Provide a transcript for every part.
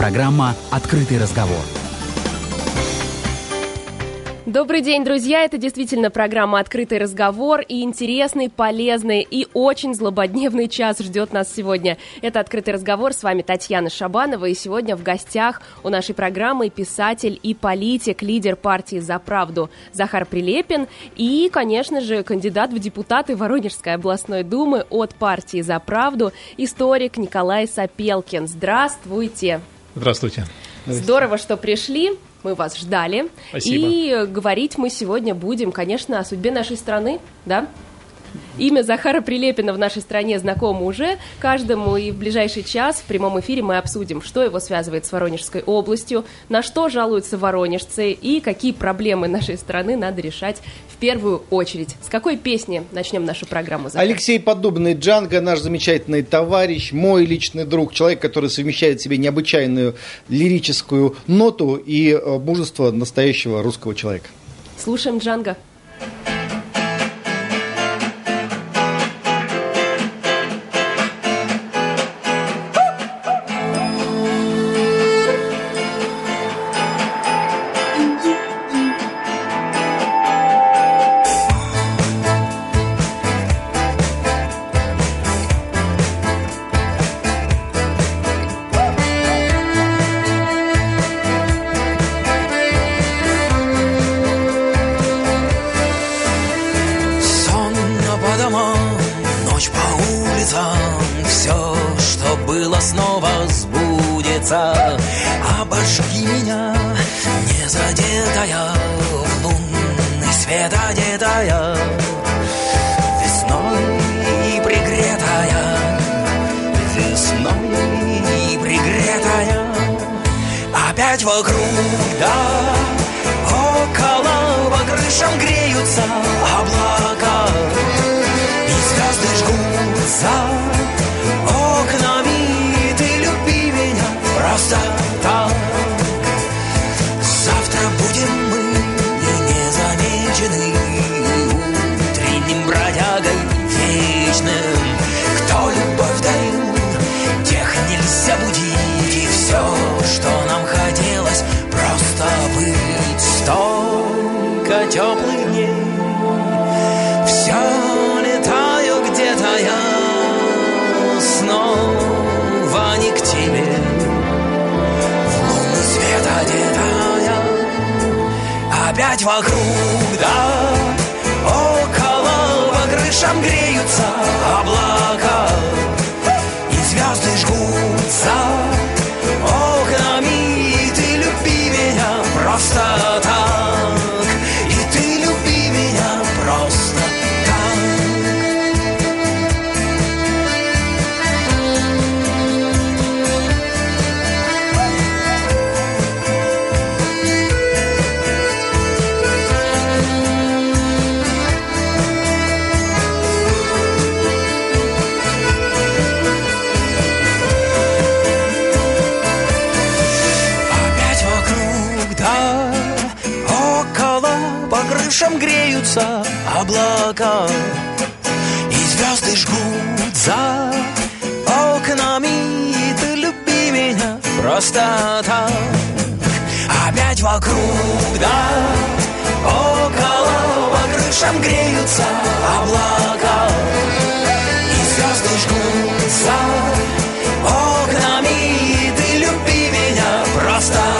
Программа «Открытый разговор». Добрый день, друзья! Это действительно программа «Открытый разговор» и интересный, полезный и очень злободневный час ждет нас сегодня. Это «Открытый разговор», с вами Татьяна Шабанова, и сегодня в гостях у нашей программы писатель и политик, лидер партии «За правду» Захар Прилепин и, конечно же, кандидат в депутаты Воронежской областной думы от партии «За правду» историк Николай Сапелкин. Здравствуйте! Здравствуйте! Здорово, что пришли. Мы вас ждали. Спасибо. И говорить мы сегодня будем, конечно, о судьбе нашей страны, да? Имя Захара Прилепина в нашей стране знакомо уже каждому, и в ближайший час в прямом эфире мы обсудим, что его связывает с Воронежской областью, на что жалуются воронежцы и какие проблемы нашей страны надо решать в первую очередь. С какой песни начнем нашу программу? Захар? Алексей Подобный, Джанго, наш замечательный товарищ, мой личный друг, человек, который совмещает в себе необычайную лирическую ноту и э, мужество настоящего русского человека. Слушаем Джанго. Сонно снова сбудется Обожги меня, не задетая В лунный свет одетая Весной пригретая Весной пригретая. Опять вокруг, да Около по крышам греются облака И звезды жгутся просто Опять вокруг, да? Около по крышам греются облака крышам греются облака И звезды жгут за окнами И ты люби меня просто так. Опять вокруг, да Около по крышам греются облака И звезды жгут за окнами И ты люби меня просто так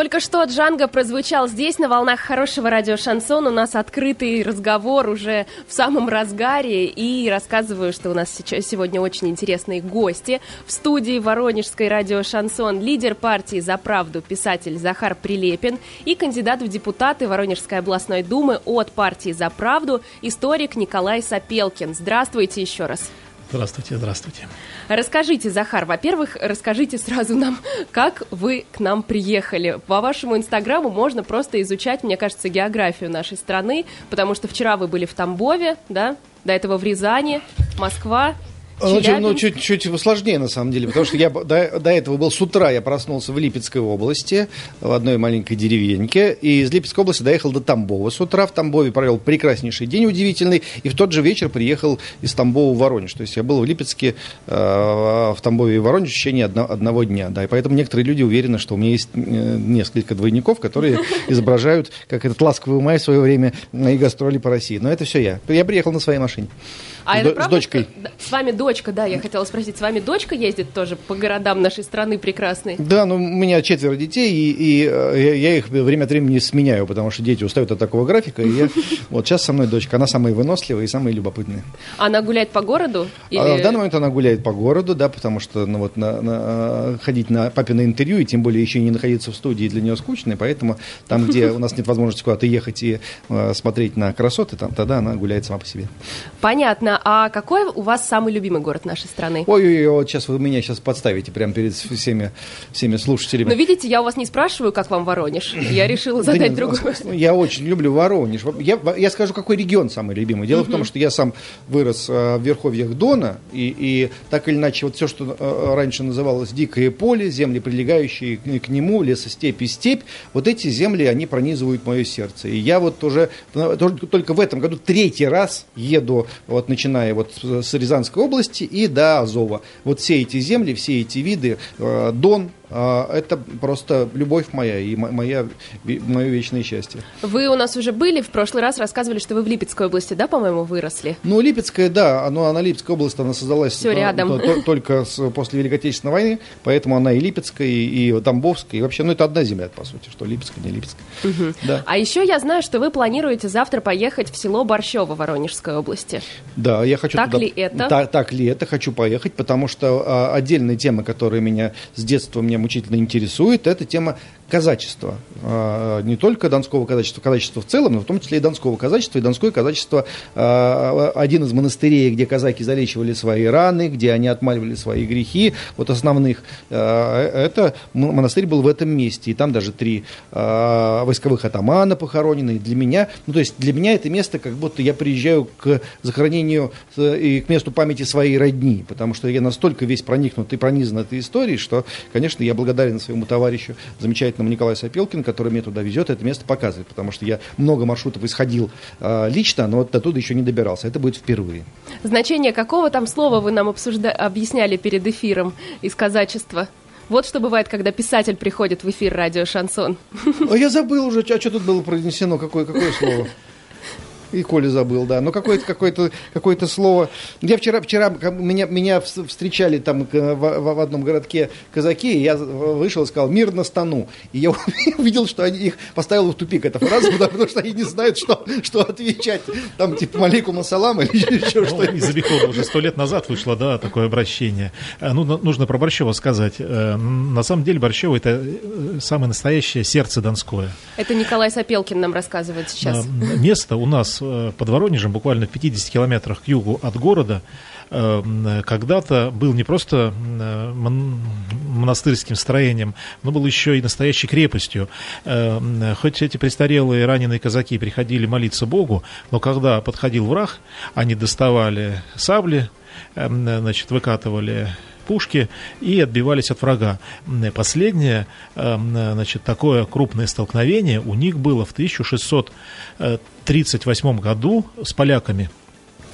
Только что Джанго прозвучал здесь, на волнах хорошего радио «Шансон». У нас открытый разговор уже в самом разгаре. И рассказываю, что у нас сейчас сегодня очень интересные гости. В студии Воронежской радио «Шансон» лидер партии «За правду» писатель Захар Прилепин и кандидат в депутаты Воронежской областной думы от партии «За правду» историк Николай Сапелкин. Здравствуйте еще раз. Здравствуйте, здравствуйте. Расскажите, Захар, во-первых, расскажите сразу нам, как вы к нам приехали. По вашему инстаграму можно просто изучать, мне кажется, географию нашей страны, потому что вчера вы были в Тамбове, да, до этого в Рязани, Москва, Ну, чуть, ну, Челябинск? чуть-чуть сложнее, на самом деле, потому что я до, до этого был с утра, я проснулся в Липецкой области, в одной маленькой деревеньке, и из Липецкой области доехал до Тамбова с утра, в Тамбове провел прекраснейший день, удивительный, и в тот же вечер приехал из Тамбова в Воронеж, то есть я был в Липецке, э, в Тамбове и Воронеже в течение одно- одного дня, да, и поэтому некоторые люди уверены, что у меня есть э, несколько двойников, которые изображают, как этот ласковый май в свое время мои гастроли по России, но это все я. Я приехал на своей машине. А С это до- с правда, дочкой. С вами дочка, да, я хотела спросить, с вами дочка ездит тоже по городам нашей страны прекрасной? Да, ну у меня четверо детей, и, и, э, я- их время от времени сменяю, потому что дети устают от такого графика. И я, вот сейчас со мной дочка, она самая выносливая и самая любопытная. Она гуляет по городу? А Или- в данный момент она гуляет по городу, да, потому что ну, вот, на, на, э, ходить на папино интервью, и тем более еще не находиться в студии для нее скучно, и поэтому там, где у нас нет возможности куда-то ехать и э, смотреть на красоты, там, тогда она гуляет сама по себе. Понятно. А какой у вас самый любимый город нашей страны? Ой-ой-ой, вот сейчас вы меня сейчас подставите прямо перед всеми, всеми слушателями. Но видите, я у вас не спрашиваю, как вам Воронеж. Я решила Да задать нет, другой. ну, Я очень люблю Воронеж. Я, я скажу, какой регион самый любимый. Дело в том, что я сам вырос э, в верховьях Дона, и, и так или иначе, вот все, что э, раньше называлось дикое поле, земли, прилегающие к, нему, лесостепь и степь, вот эти земли, они пронизывают мое сердце. И я вот уже только, в этом году третий раз еду, вот начиная вот с Рязанской области и до Азова. Вот все эти земли, все эти виды, э, Дон, это просто любовь моя и мо- моя, мое вечное счастье. Вы у нас уже были, в прошлый раз рассказывали, что вы в Липецкой области, да, по-моему, выросли? Ну, Липецкая, да, оно, она Липецкая область, она создалась Всё э, рядом. то- только с- после Великой Отечественной войны, поэтому она и Липецкая, и, и Тамбовская, и вообще, ну, это одна земля, по сути, что Липецкая, не Липецкая. Да. А еще я знаю, что вы планируете завтра поехать в село Борщево Воронежской области. Да, я хочу Так туда- ли это? Та- так ли это? Хочу поехать, потому что а, отдельная тема, которая меня с детства меня мучительно интересует, это тема казачества. А, не только донского казачества, казачества в целом, но в том числе и донского казачества. И донское казачество а, один из монастырей, где казаки залечивали свои раны, где они отмаливали свои грехи, вот основных. а, это монастырь был в этом месте, и там даже три войсковых атамана похоронены. И для меня, ну то есть для меня это место, как будто я приезжаю к захоронению э, и к месту памяти своей родни, потому что я настолько весь проникнут и пронизан этой историей, что, конечно, я благодарен своему товарищу, замечательному Николаю Сапелкину, который меня туда везет, это место показывает, потому что я много маршрутов исходил э, лично, но вот до туда еще не добирался. Это будет впервые. Значение какого там слова вы нам обсужда... объясняли перед эфиром из казачества? Вот что бывает, когда писатель приходит в эфир радио «Шансон». А я забыл уже, а что тут было произнесено, какое, какое слово? И Коля забыл, да. Но какое-то какое какое слово. Я вчера, вчера меня, меня вс- встречали там в, в- одном городке казаки, и я вышел и сказал «Мир на стану». И я увидел, что они их поставил в тупик эта фраза, потому, потому что они не знают, что, что отвечать. Там типа «Малейкум ассалам» или еще Ну, что-нибудь. из обихода уже сто лет назад вышло, да, такое обращение. Э, Ну, нужно про Борщева сказать. Э, На самом деле Борщево это э, самое настоящее сердце Донское. Это Николай Сапелкин нам рассказывает сейчас. Э, Место у нас э, под Воронежем, буквально в 50 километрах к югу от города, э, когда-то был не просто э, мон- монастырским строением, но был еще и настоящей крепостью. Хоть эти престарелые раненые казаки приходили молиться Богу, но когда подходил враг, они доставали сабли, значит, выкатывали пушки и отбивались от врага. Последнее, э, м, значит, такое крупное столкновение у них было в 1638 году с поляками.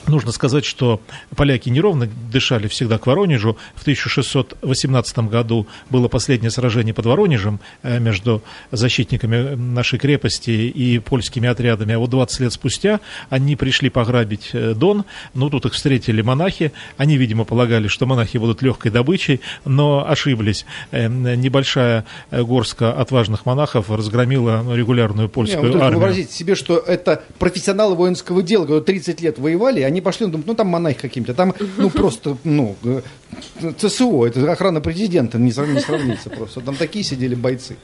Нужно сказать, что поляки неровно дышали всегда к Воронежу. В 1618 году было последнее сражение под Воронежем э, между защитниками нашей крепости и польскими отрядами. А вот 20 лет спустя они пришли пограбить э, Дон. Ну, тут их встретили монахи. Они, видимо, полагали, что монахи будут легкой добычей, но ошиблись. Э, Небольшая горстка отважных монахов разгромила регулярную Не, польскую вы только армию. вообразите себе, что это профессионалы воинского дела, которые 30 лет воевали, они пошли, ну, думают, ну там монахи каким-то, там, ну просто, ну, э, ЦСО, это охрана президента, не сравнится просто. Там такие сидели бойцы.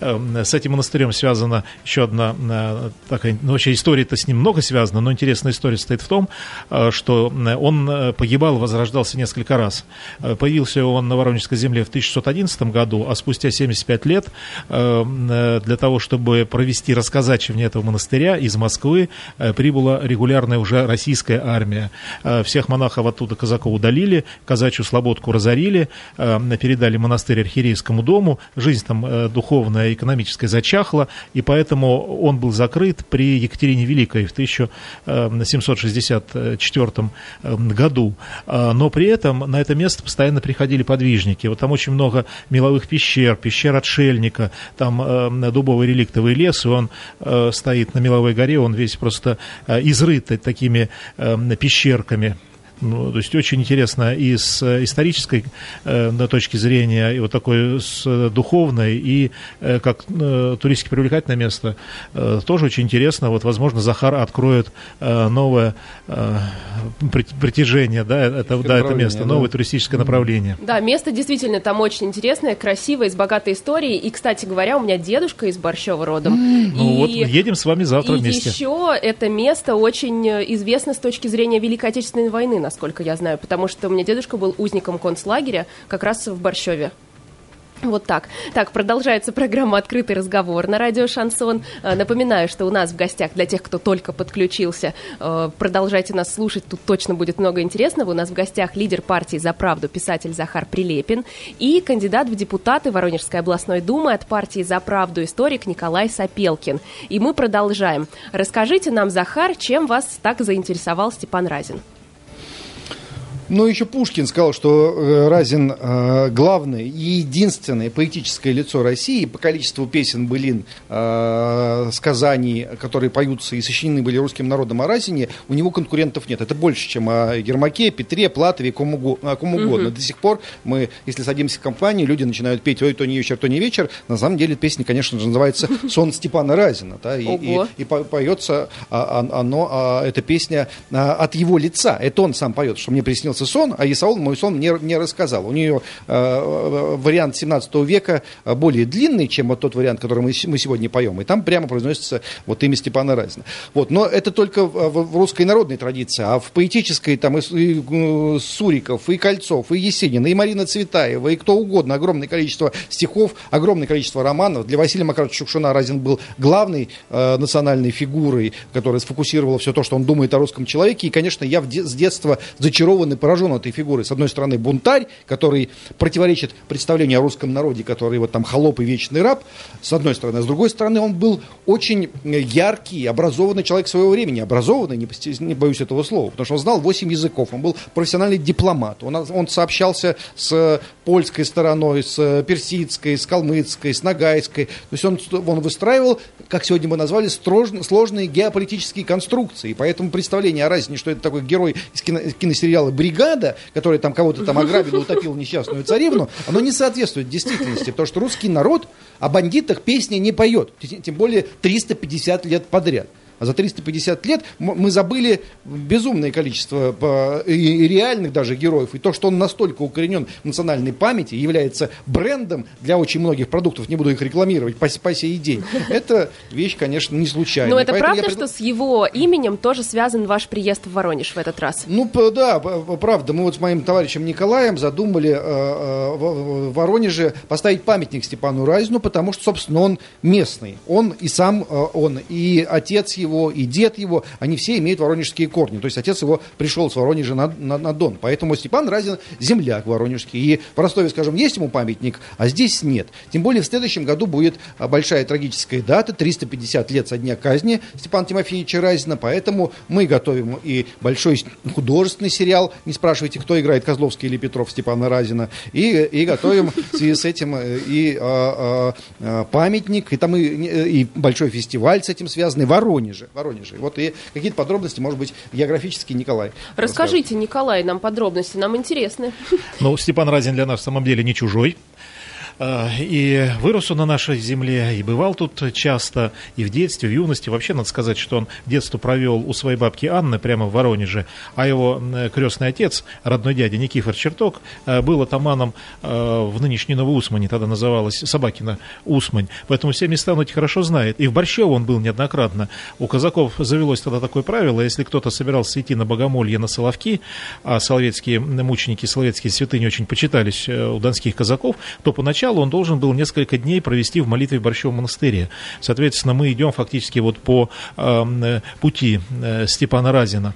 Э, с этим монастырем связана еще одна э, такая, ну, вообще история-то с ним много связана, но интересная история состоит в том, э, что э, он погибал, возрождался несколько раз. Появился он на Воронежской земле в 1611 году, а спустя 75 лет э, э, для того, чтобы провести расказачивание этого монастыря из Москвы, прибыла регулярная уже российская армия. Всех монахов оттуда казаков удалили, казачью слободку разорили, передали монастырь архиерейскому дому, жизнь там духовная, экономическая зачахла, и поэтому он был закрыт при Екатерине Великой в 1764 э, году. А, Но при этом на это место постоянно приходили подвижники. Вот там очень много меловых пещер, пещер отшельника, там э, дубовый реликтовый лес, и он э, стоит на Меловой горе, он весь просто э, изрыт такими пещерками. Ну, то есть очень интересно и с э, исторической э, точки зрения, и вот такой с э, духовной, и э, как э, туристически привлекательное место, э, тоже очень интересно. Вот, возможно, Захар откроет э, новое э, прит- притяжение, да, это, да, это место, да. новое туристическое направление. Да, место действительно там очень интересное, красивое, с богатой историей. И, кстати говоря, у меня дедушка из Борщева родом. Ну вот, И- едем с вами завтра и вместе. еще это место очень э, известно с точки зрения Великой Отечественной войны, насколько я знаю, потому что у меня дедушка был узником концлагеря как раз в Борщеве. Вот так. Так, продолжается программа «Открытый разговор» на радио «Шансон». Э, Напоминаю, что у нас в гостях, для тех, кто только подключился, э, продолжайте нас слушать, тут точно будет много интересного. У нас в гостях лидер партии «За правду» писатель Захар Прилепин и кандидат в депутаты Воронежской областной думы от партии «За правду» историк Николай Сапелкин. И мы продолжаем. Расскажите нам, Захар, чем вас так заинтересовал Степан Разин? Ну, еще Пушкин сказал, что э, Разин э, главное и единственное поэтическое лицо России по количеству песен, былин, э, сказаний, которые поются и сочинены были русским народом о Разине, у него конкурентов нет. Это больше, чем о Ермаке, Петре, Платове, кому, уго- о ком угодно. До сих пор мы, если садимся в компании, люди начинают петь «Ой, то не вечер, то не вечер». На самом деле песня, конечно же, называется «Сон Степана Разина». Да, и, и- и по- поется а, а, оно, а, эта песня от его лица. Это он сам поет, что мне приснился сон, а Исаул мой сон мне, мне рассказал. У нее а, вариант 17 века а, более длинный, чем вот тот вариант, который мы, мы сегодня поем. И там прямо произносится вот имя Степана Разина. Вот. Но это только в, в- русской народной традиции, а в поэтической там и, и, э, Суриков, и Кольцов, и Есенин, и Марина Цветаева, и кто угодно, огромное количество стихов, огромное количество романов. Для Василия Макаровича Шукшина Разин был главной э, национальной фигурой, которая сфокусировала все то, что он думает о русском человеке. И, конечно, я де- с детства зачарован и поражен этой фигурой. С одной стороны, бунтарь, который противоречит представлению о русском народе, который вот там холоп и вечный раб, с одной стороны. А с другой стороны, он был очень яркий, образованный человек своего времени. Образованный, не, не боюсь этого слова, потому что он знал 8 языков, он был профессиональный дипломат. Он, он сообщался с польской стороной, с персидской, с калмыцкой, с нагайской. То есть он, он выстраивал, как сегодня мы назвали, строж- сложные геополитические конструкции. И поэтому представление о разнице, что это такой герой из кино- киносериала «Бригада», который там кого-то там ограбил утопил несчастную царевну, оно не соответствует действительности, потому что русский народ о бандитах песни не поет, тем более 350 лет подряд. А за 350 лет мы забыли безумное количество и реальных даже героев. И то, что он настолько укоренен в национальной памяти, является брендом для очень многих продуктов, не буду их рекламировать по, по сей день, это вещь, конечно, не случайная. Но это Поэтому правда, я что с его именем тоже связан ваш приезд в Воронеж в этот раз? Ну, да, правда. Мы вот с моим товарищем Николаем задумали э, э, в в Воронеже поставить памятник Степану Разину, потому что, собственно, он местный. Он и сам э, он, и отец его, и дед его, они все имеют воронежские корни. То есть отец его пришел с Воронежа на, на- на Дон. Поэтому Степан Разин земляк воронежский. И в Ростове, скажем, есть ему памятник, а здесь нет. Тем более в следующем году будет а, большая трагическая дата, 350 лет со дня казни Степана Тимофеевича Разина. Поэтому мы готовим и большой художественный сериал. Не спрашивайте, кто играет, Козловский или Петров Степана Разина. И, и готовим в связи с этим э, и а, а, а, памятник, и там и, и большой фестиваль с этим связанный в Воронеже. Воронеже. Вот и какие-то подробности, может быть, географические Николай. расскажет. Расскажите, Николай, нам подробности, нам интересны. Ну, Степан Разин для нас в самом деле не чужой. Э, И вырос он на нашей земле, и бывал тут часто, и в детстве, в юности. Вообще, надо сказать, что он детство провел у своей бабки Анны прямо в Воронеже, а его крестный отец, родной дядя Никифор Черток, э, был атаманом э, в нынешней Новоусмане, тогда называлась Собакина Усмань. Поэтому все места он эти хорошо знает. И в Борщево он был неоднократно. У казаков завелось тогда такое правило, если кто-то собирался идти на богомолье на Соловки, а соловецкие мученики, соловецкие святыни очень почитались э, у донских казаков, то поначалу он должен был несколько дней провести в молитве в Борщевом монастыре. Соответственно, мы идем фактически вот по э, пути э, Степана Разина.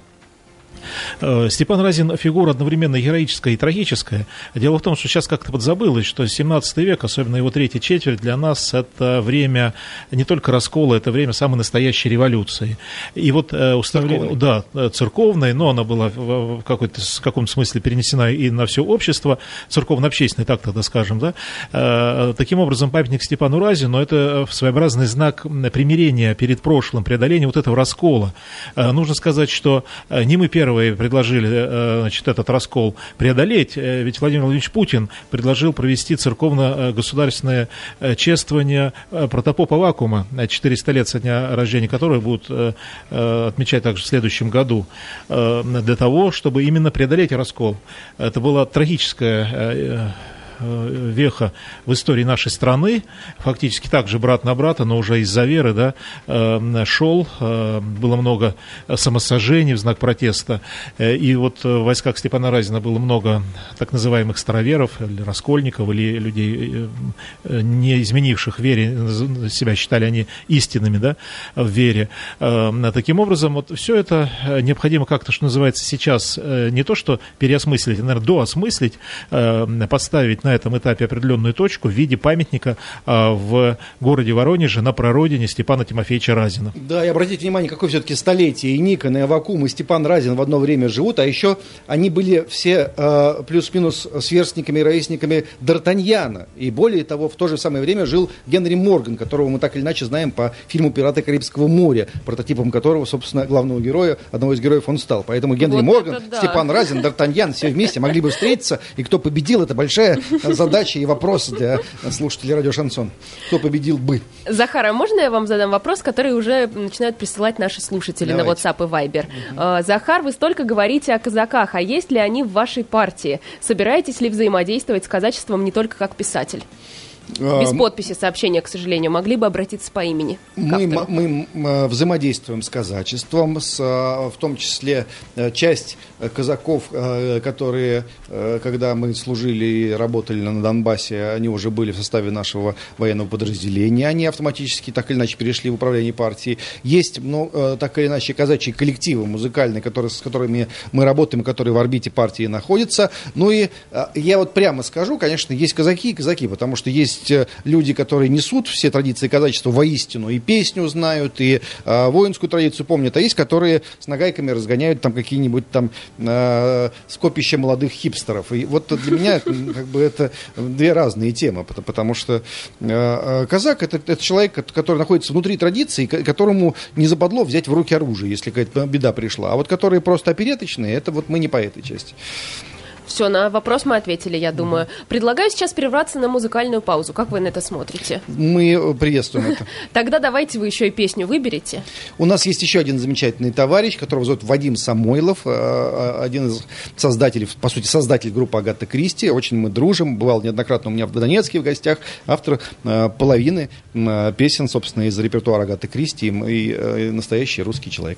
Э, Степан Разин фигура одновременно героическая и трагическая. Дело в том, что сейчас как-то подзабылось, что 17 век, особенно его третья четверть, для нас это время не только раскола, это время самой настоящей революции. И вот э, установление, да, э, церковной, но она была в, какой-то, в каком-то смысле перенесена и на все общество, церковно-общественной, так тогда скажем, да. Таким образом, памятник Степану Разину это своеобразный знак примирения перед прошлым, преодоления вот этого раскола. Нужно сказать, что не мы первые предложили э, значит, этот раскол преодолеть, э, ведь Владимир Владимирович Путин предложил провести церковно-государственное э, чествование э, протопопа Вакуума, э, 400 лет со дня рождения которого будут э, э, отмечать также в следующем году, э, для того, чтобы именно преодолеть раскол. Это э, э, веха в истории нашей страны, фактически также брат на брата, но уже из-за веры, да, э, шел, э, было много самосожжений в знак протеста, Э, и вот в войсках Степана Разина было много так называемых староверов, или раскольников, или людей, э, э, не изменивших вере, себя считали они истинными, да, в вере. Э, Таким образом, вот все это э, необходимо как-то, что называется, сейчас э, не то, что переосмыслить, а, наверное, доосмыслить, э, поставить на этом этапе определенную точку в виде памятника э, в городе Воронеже на прародине Степана Тимофеевича Разина. Да, и обратите внимание, какое все-таки столетие. И Никон, и Авакум, и Степан Разин в одно время живут, а еще они были все э, плюс-минус сверстниками и ровесниками Д'Артаньяна. И более того, в то же самое время жил Генри Морган, которого мы так или иначе знаем по фильму «Пираты Карибского моря», прототипом которого, собственно, главного героя, одного из героев он стал. Поэтому Генри Вот Морган, это да. Степан Разин, Д'Артаньян, все вместе могли бы встретиться, и кто победил, это большая задача и вопрос для слушателей радио Шансон. Кто победил бы? Захар, а можно я вам задам вопрос, который уже начинают присылать наши слушатели на Давайте. WhatsApp и Viber? Э, Захар, вы столько говорите о казаках, а есть ли они в вашей партии? Собираетесь ли взаимодействовать с казачеством не только как писатель? Без А, подписи сообщения, к сожалению, могли бы обратиться по имени. Мы, мы э, взаимодействуем с казачеством, с, э, в том числе э, часть э, казаков, которые, когда мы служили и работали на Донбассе, они уже были в составе нашего военного подразделения, они автоматически так или иначе перешли в управление партии. Есть ну, так или иначе казачьи коллективы музыкальные, которые, с которыми мы работаем, которые в орбите партии находятся. Ну и я вот прямо скажу, конечно, есть казаки и казаки, потому что есть э, люди, которые несут все традиции казачества воистину, и песню знают, и э, воинскую традицию помнят, а есть, которые с нагайками разгоняют там какие-нибудь там э, скопища молодых хипстеров. И вот для меня как бы это две разные темы, пото- потому что э, э, казак это, это человек, кот- который находится внутри традиции, ко- которому не западло взять в руки оружие, если какая-то беда пришла. А вот которые просто опереточные, это вот мы не по этой части. Все, на вопрос мы ответили, я думаю. Предлагаю сейчас прерваться на музыкальную паузу. Как вы на это смотрите? Мы э, приветствуем это. Тогда давайте вы еще и песню выберете. У нас есть еще один замечательный товарищ, которого зовут Вадим Самойлов, э, э, один из создателей, по сути, создатель группы Агата Кристи. Очень мы дружим, бывал неоднократно у меня в Донецке в гостях, автор половины песен, собственно, из репертуара Агаты Кристи и настоящий русский человек.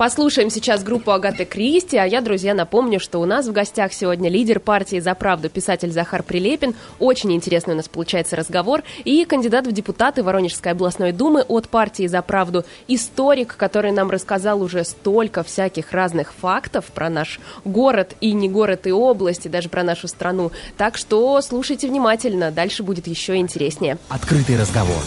Послушаем сейчас группу Агаты Кристи, а я, друзья, напомню, что у нас в гостях сегодня лидер партии «За правду» писатель Захар Прилепин. Очень интересный у нас получается разговор. И кандидат в депутаты Воронежской областной думы от партии «За правду» историк, который нам рассказал уже столько всяких разных фактов про наш город и не город и область, и даже про нашу страну. Так что слушайте внимательно, дальше будет еще интереснее. Открытый разговор.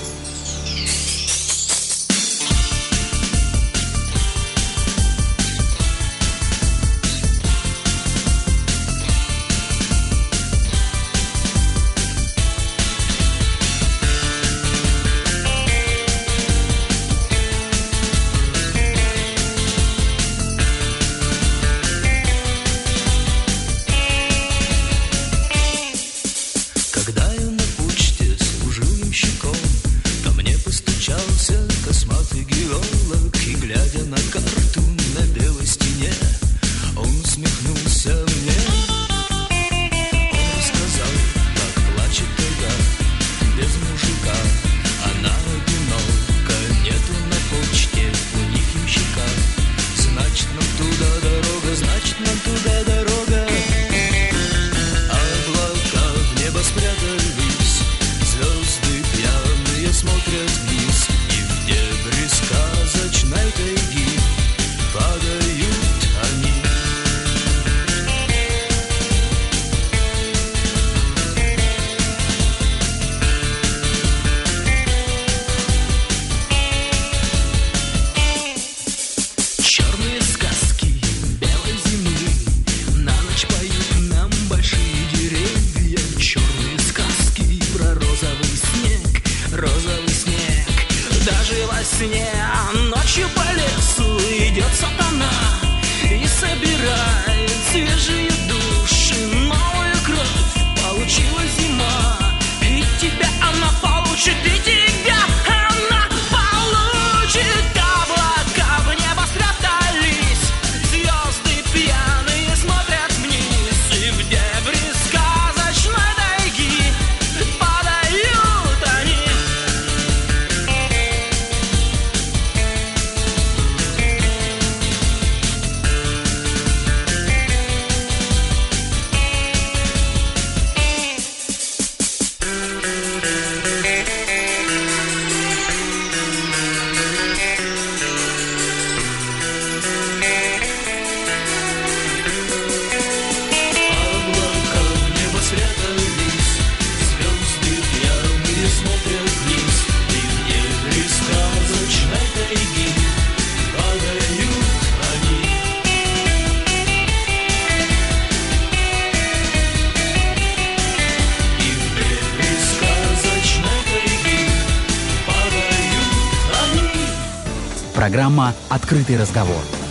«Открытый разговор».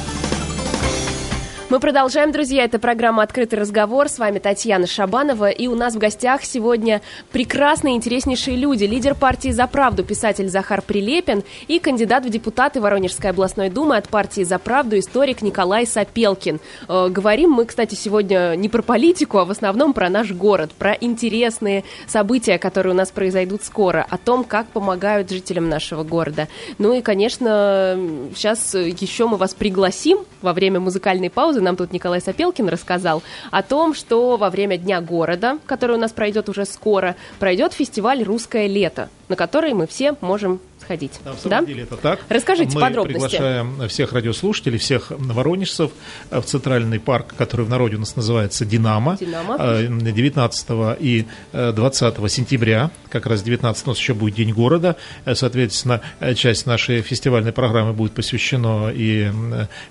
Мы продолжаем, друзья. Это программа «Открытый разговор». С вами Татьяна Шабанова. И у нас в гостях сегодня прекрасные, интереснейшие люди. Лидер партии «За правду» писатель Захар Прилепин и кандидат в депутаты Воронежской областной думы от партии «За правду» историк Николай Сапелкин. Э, говорим мы, кстати, сегодня не про политику, а в основном про наш город, про интересные события, которые у нас произойдут скоро, о том, как помогают жителям нашего города. Ну и, конечно, сейчас еще мы вас пригласим во время музыкальной паузы нам тут Николай Сапелкин рассказал о том, что во время Дня города, который у нас пройдет уже скоро, пройдет фестиваль «Русское лето», на который мы все можем сходить. Да, в самом Да? деле это так. Расскажите Мы подробности. приглашаем всех радиослушателей, всех воронежцев э, в центральный парк, который в народе у нас называется «Динамо». «Динамо». Э, 19 и э, 20 сентября, как раз 19 у нас еще будет День города. Э, Соответственно, э, часть нашей фестивальной программы будет посвящена и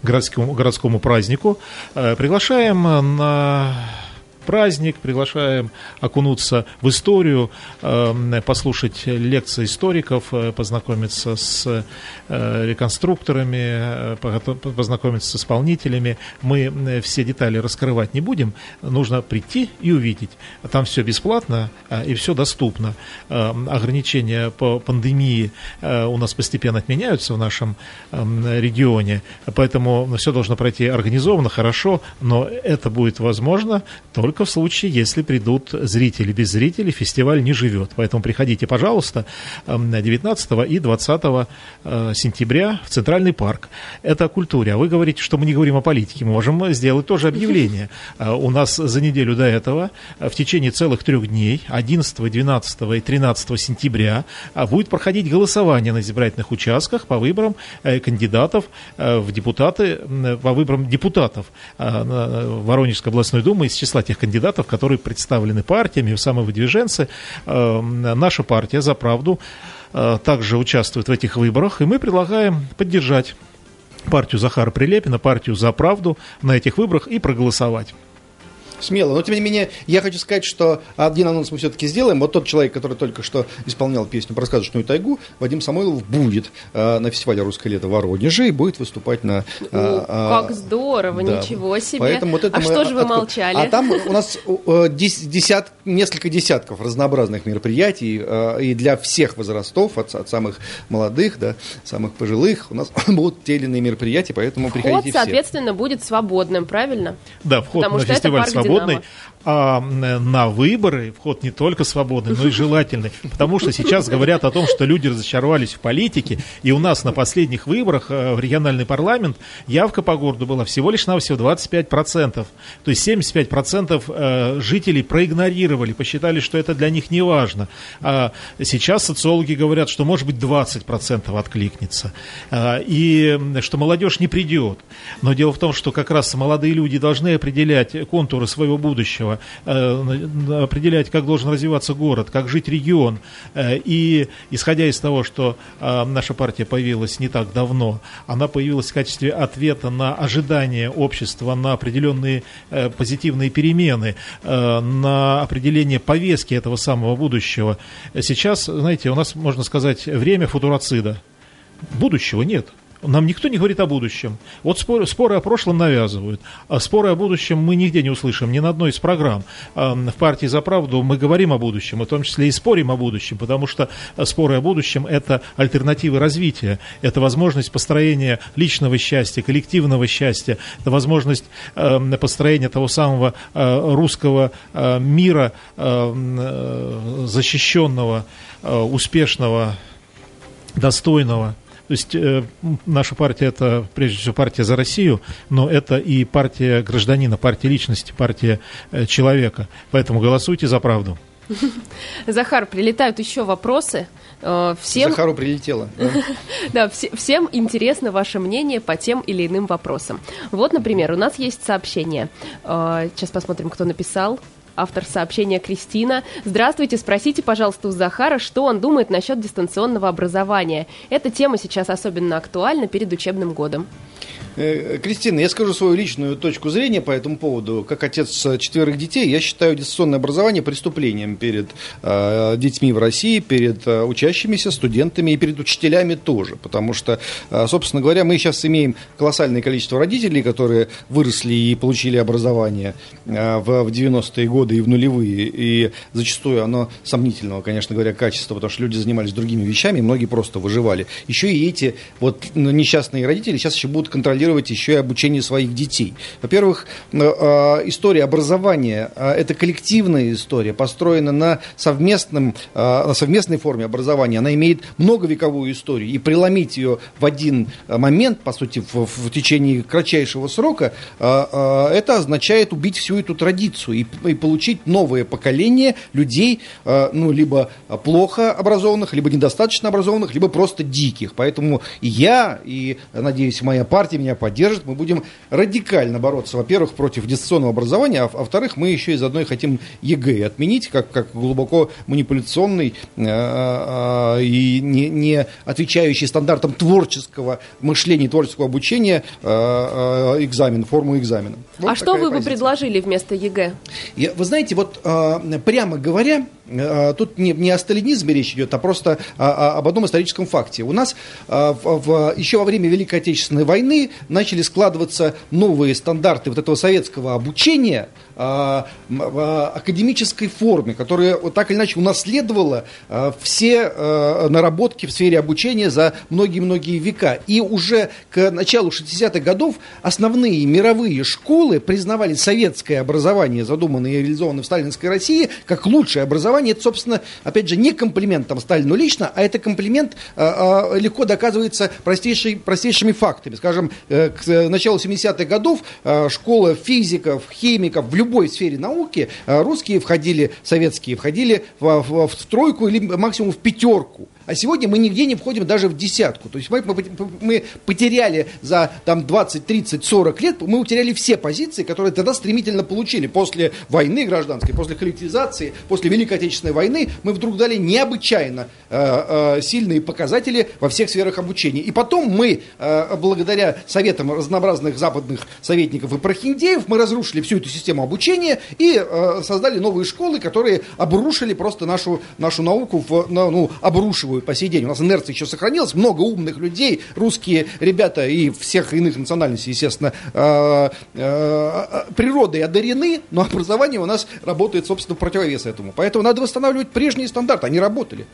городскому, городскому празднику. Э, Приглашаем э, на праздник, приглашаем окунуться в историю, э, послушать лекции историков, э, познакомиться с э, реконструкторами, э, познакомиться с исполнителями. Мы все детали раскрывать не будем, нужно прийти и увидеть. Там все бесплатно э, и все доступно. Э, Ограничения по пандемии у нас постепенно отменяются в нашем э, регионе, поэтому все должно пройти организованно, хорошо, но это будет возможно только в случае, если придут зрители. Без зрителей фестиваль не живет. Поэтому приходите, пожалуйста, э, 19 и 20 э, сентября в Центральный парк. Это о культуре. А вы говорите, что мы не говорим о политике. Мы можем сделать тоже объявление. Э, У нас за неделю до этого э, в течение целых трех дней, 11, 12 и 13 сентября, будет проходить голосование на избирательных участках по выборам кандидатов в депутаты, по выборам депутатов Воронежской областной думы из числа тех кандидатов, которые представлены партиями, самовыдвиженцы. Э, Наша партия «За правду» э, также участвует в этих выборах, и мы предлагаем поддержать партию Захара Прилепина, партию «За правду» на этих выборах и проголосовать. Смело. Но, тем не менее, я хочу сказать, что один анонс мы все-таки сделаем. Вот тот человек, который только что исполнял песню про сказочную тайгу, Вадим Самойлов, будет э, на фестивале «Русское лето» в Воронеже и будет выступать на... э, О, э, как здорово, да. ничего себе. Поэтому вот это а мы что же вы откро- молчали? А там у нас э, дес- десят, несколько десятков разнообразных мероприятий э, и для всех возрастов, от, от самых молодых до самых пожилых. У нас будут те или иные мероприятия, поэтому Вход, приходите все. соответственно, будет свободным, правильно? Да, вход Потому на что это фестиваль парк «Динамо». А на выборы вход не только свободный, но и желательный. Потому что сейчас говорят о том, что люди разочаровались в политике, и у нас на последних выборах э, в региональный парламент явка по городу была всего лишь навсего 25%. То есть 75% э, жителей проигнорировали, посчитали, что это для них не важно. А сейчас социологи говорят, что может быть 20% откликнется. А, И что молодежь не придет. Но дело в том, что как раз молодые люди должны определять контуры своего будущего, э, на- определять, как должен развиваться город, как жить регион. Э, И исходя из того, что э, наша партия появилась не так давно, она появилась в качестве ответа на ожидания общества, на определенные э, позитивные перемены, э, на определение повестки этого самого будущего. Сейчас, знаете, у нас, можно сказать, время футуроцида. Будущего нет. Нам никто не говорит о будущем. Вот споры, споры о прошлом навязывают, а споры о будущем мы нигде не услышим, ни на одной из программ. А, В партии «За правду» мы говорим о будущем, и в том числе и спорим о будущем, потому что споры о будущем – это альтернативы развития, это возможность построения личного счастья, коллективного счастья, это возможность построения того самого э, русского э, мира, э, защищенного, успешного, достойного. То есть э, наша партия это прежде всего партия за Россию, но это и партия гражданина, партия личности, партия э, человека. Поэтому голосуйте за правду. Захар, прилетают еще вопросы. Э, Всем, Захару прилетело. да. да, все- всем интересно ваше мнение по тем или иным вопросам. Вот, например, у нас есть сообщение. Э, Сейчас посмотрим, кто написал. Автор сообщения Кристина. Здравствуйте, спросите, пожалуйста, у Захара, что он думает насчет дистанционного образования. Эта тема сейчас особенно актуальна перед учебным годом. Э, Кристина, я скажу свою личную точку зрения по этому поводу. Как отец четверых детей, я считаю дистанционное образование преступлением перед э, детьми в России, перед э, учащимися, студентами и перед учителями тоже. Потому что, э, собственно говоря, мы сейчас имеем колоссальное количество родителей, которые выросли и получили образование э, в, в 90-е годы и в нулевые. И зачастую оно сомнительного, конечно говоря, качества, потому что люди занимались другими вещами, многие просто выживали. Еще и эти вот ну, несчастные родители сейчас еще будут контролировать еще и обучение своих детей. Во-первых, э, э, история образования э, – это коллективная история, построена на, совместном, на совместной форме образования. Она имеет многовековую историю. И преломить ее в один момент, по сути, в, в течение кратчайшего срока, это означает убить всю эту традицию и, и получить новое поколение людей, ну, либо плохо образованных, либо недостаточно образованных, либо просто диких. Поэтому я, и, надеюсь, моя партия меня поддержит. Мы будем радикально бороться, во-первых, против дистанционного образования, а, а во-вторых, мы еще и заодно и хотим ЕГЭ отменить, как, как глубоко манипуляционный э, э, и не, не отвечающий стандартам творческого мышления, творческого обучения э, э, экзамен, форму экзамена. Вот а что вы бы предложили вместо ЕГЭ? Я, вы знаете, вот э, прямо говоря, э, тут не, не о сталинизме речь идет, а просто а, а, об одном историческом факте. У нас в, в, еще во время Великой Отечественной войны начали складываться новые стандарты вот этого советского обучения а, в академической форме, которая так или иначе унаследовала а, все а, наработки в сфере обучения за многие-многие века. И уже к началу 60-х годов основные мировые школы признавали советское образование, задуманное и реализованное в сталинской России, как лучшее образование. Это, собственно, опять же, не комплимент там, Сталину лично, а это комплимент легко доказывается простейший, простейшими фактами. Скажем, э, к началу 70-х годов школа физиков, химиков в любой сфере науки русские входили, советские входили в, в, в тройку или максимум в пятерку. А сегодня мы нигде не входим даже в десятку. То есть мы, мы, мы потеряли за там, 20, 30, 40 лет, мы утеряли все позиции, которые тогда стремительно получили. После войны гражданской, после коллективизации, после Великой Отечественной войны мы вдруг дали необычайно э, э, сильные показатели во всех сферах обучения. И потом мы, э, благодаря советам разнообразных западных советников и прохиндеев, мы разрушили всю эту систему обучения и э, создали новые школы, которые обрушили просто нашу, нашу науку, в, ну, обрушивают по сей день. У нас инерция еще сохранилась, много умных людей, русские ребята и всех иных национальностей, естественно, э, э, природой одарены, но образование у нас работает, собственно, в противовес этому. Поэтому надо восстанавливать прежние стандарты, они работали.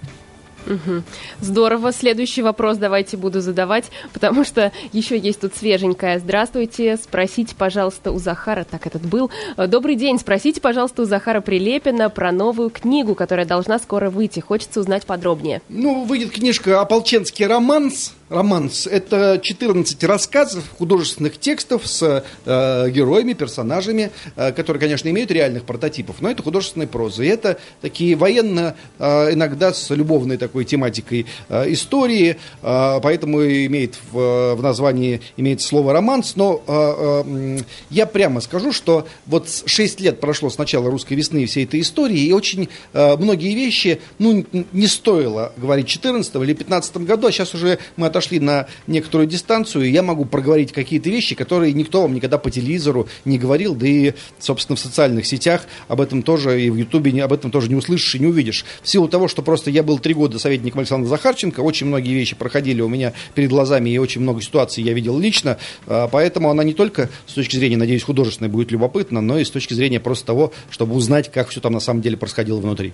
Угу. Здорово. Следующий вопрос давайте буду задавать, потому что еще есть тут свеженькая. Здравствуйте. Спросите, пожалуйста, у Захара, так этот был. Добрый день. Спросите, пожалуйста, у Захара Прилепина про новую книгу, которая должна скоро выйти. Хочется узнать подробнее. Ну, выйдет книжка «Ополченский романс». Романс – это 14 рассказов, художественных текстов с э, героями, персонажами, э, которые, конечно, имеют реальных прототипов, но это художественная проза. И это такие военно, э, иногда с любовной такой тематикой э, истории, э, поэтому имеет в, в названии имеет слово романс. Но э, э, я прямо скажу, что вот 6 лет прошло с начала русской весны всей этой истории, и очень э, многие вещи ну, не стоило говорить в 14 или 15 году, а сейчас уже мы отошли на некоторую дистанцию, и я могу проговорить какие-то вещи, которые никто вам никогда по телевизору не говорил, да и, собственно, в социальных сетях об этом тоже, и в Ютубе об этом тоже не услышишь и не увидишь. В силу того, что просто я был три года советником Александра Захарченко, очень многие вещи проходили у меня перед глазами, и очень много ситуаций я видел лично, а, поэтому она не только с точки зрения, надеюсь, художественной будет любопытна, но и с точки зрения просто того, чтобы узнать, как все там на самом деле происходило внутри.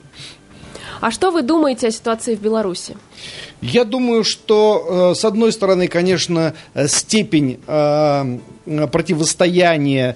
А что вы думаете о ситуации в Беларуси? Я думаю, что, э, с одной стороны, конечно, э, степень э, противостояния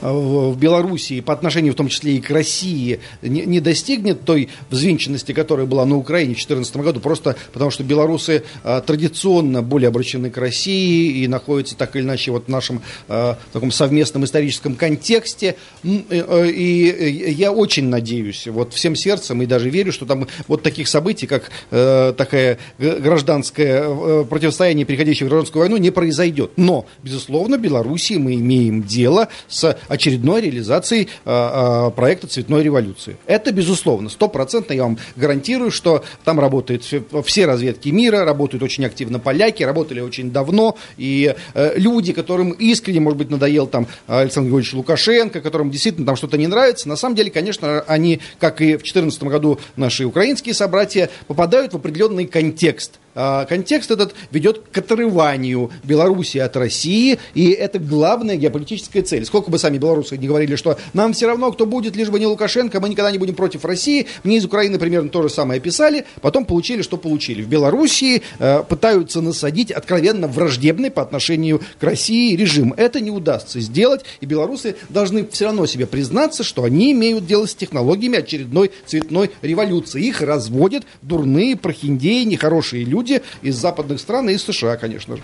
в Белоруссии по отношению в том числе и к России не, не достигнет той взвинченности, которая была на Украине в 2014 году, просто потому что белорусы а, традиционно более обращены к России и находятся так или иначе вот в нашем а, таком совместном историческом контексте. И, я очень надеюсь, вот всем сердцем и даже верю, что там вот таких событий, как э, такая гражданское э, противостояние, переходящее в гражданскую войну, не произойдет. Но, безусловно, в Белоруссии мы имеем дело с очередной реализацией а, а, проекта цветной революции. Это безусловно, стопроцентно я вам гарантирую, что там работают все, все разведки мира, работают очень активно поляки, работали очень давно, и э, люди, которым искренне, может быть, надоел там Александр Григорьевич Лукашенко, которым действительно там что-то не нравится, на самом деле, конечно, они, как и в 2014 году наши украинские собратья, попадают в определенный контекст. А, контекст этот ведет к отрыванию Беларуси от России, и это главная геополитическая цель. Сколько бы сами белорусы не говорили, что нам все равно, кто будет, лишь бы не Лукашенко, мы никогда не будем против России. Мне из Украины примерно то же самое писали, потом получили, что получили. В Белоруссии э, пытаются насадить откровенно враждебный по отношению к России режим. Это не удастся сделать, и белорусы должны все равно себе признаться, что они имеют дело с технологиями очередной цветной революции. Их разводят дурные, прохиндеи, нехорошие люди, люди из западных стран и из США, конечно же.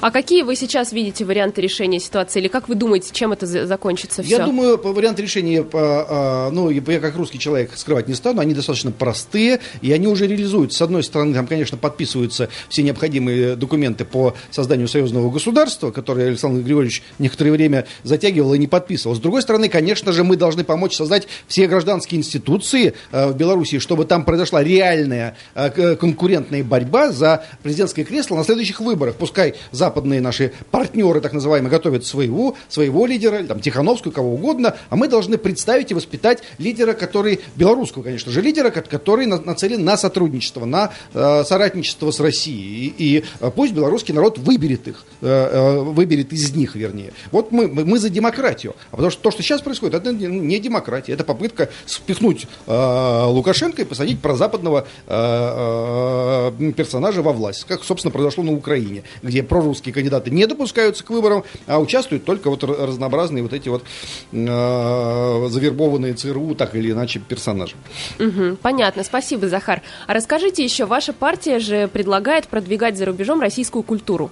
А какие вы сейчас видите варианты решения ситуации? Или как вы думаете, чем это закончится все? Я думаю, вариант решения, а, ну, я как русский человек скрывать не стану, они достаточно простые, и они уже реализуются. С одной стороны, там, конечно, подписываются все необходимые документы по созданию союзного государства, которые Александр Григорьевич некоторое время затягивал и не подписывал. С другой стороны, конечно же, мы должны помочь создать все гражданские институции э, в Беларуси, чтобы там произошла реальная э, конкурентная борьба за президентское кресло на следующих выборах. Пускай западные наши партнеры, так называемые, готовят своего, своего лидера, там, Тихановскую, кого угодно, а мы должны представить и воспитать лидера, который, белорусского, конечно же, лидера, который нацелен на сотрудничество, на э, соратничество с Россией. И, и э, пусть белорусский народ выберет их, э, э, выберет из них, вернее. Вот мы, мы за демократию. А потому что то, что сейчас происходит, это не демократия, это попытка спихнуть э, Лукашенко и посадить прозападного э, э, персонажа во власть, как, собственно, произошло на Украине, где прорусские кандидаты не допускаются к выборам, а участвуют только вот разнообразные вот эти вот э, завербованные ЦРУ, так или иначе, персонажи. Угу, понятно, спасибо, Захар. А расскажите еще, ваша партия же предлагает продвигать за рубежом российскую культуру.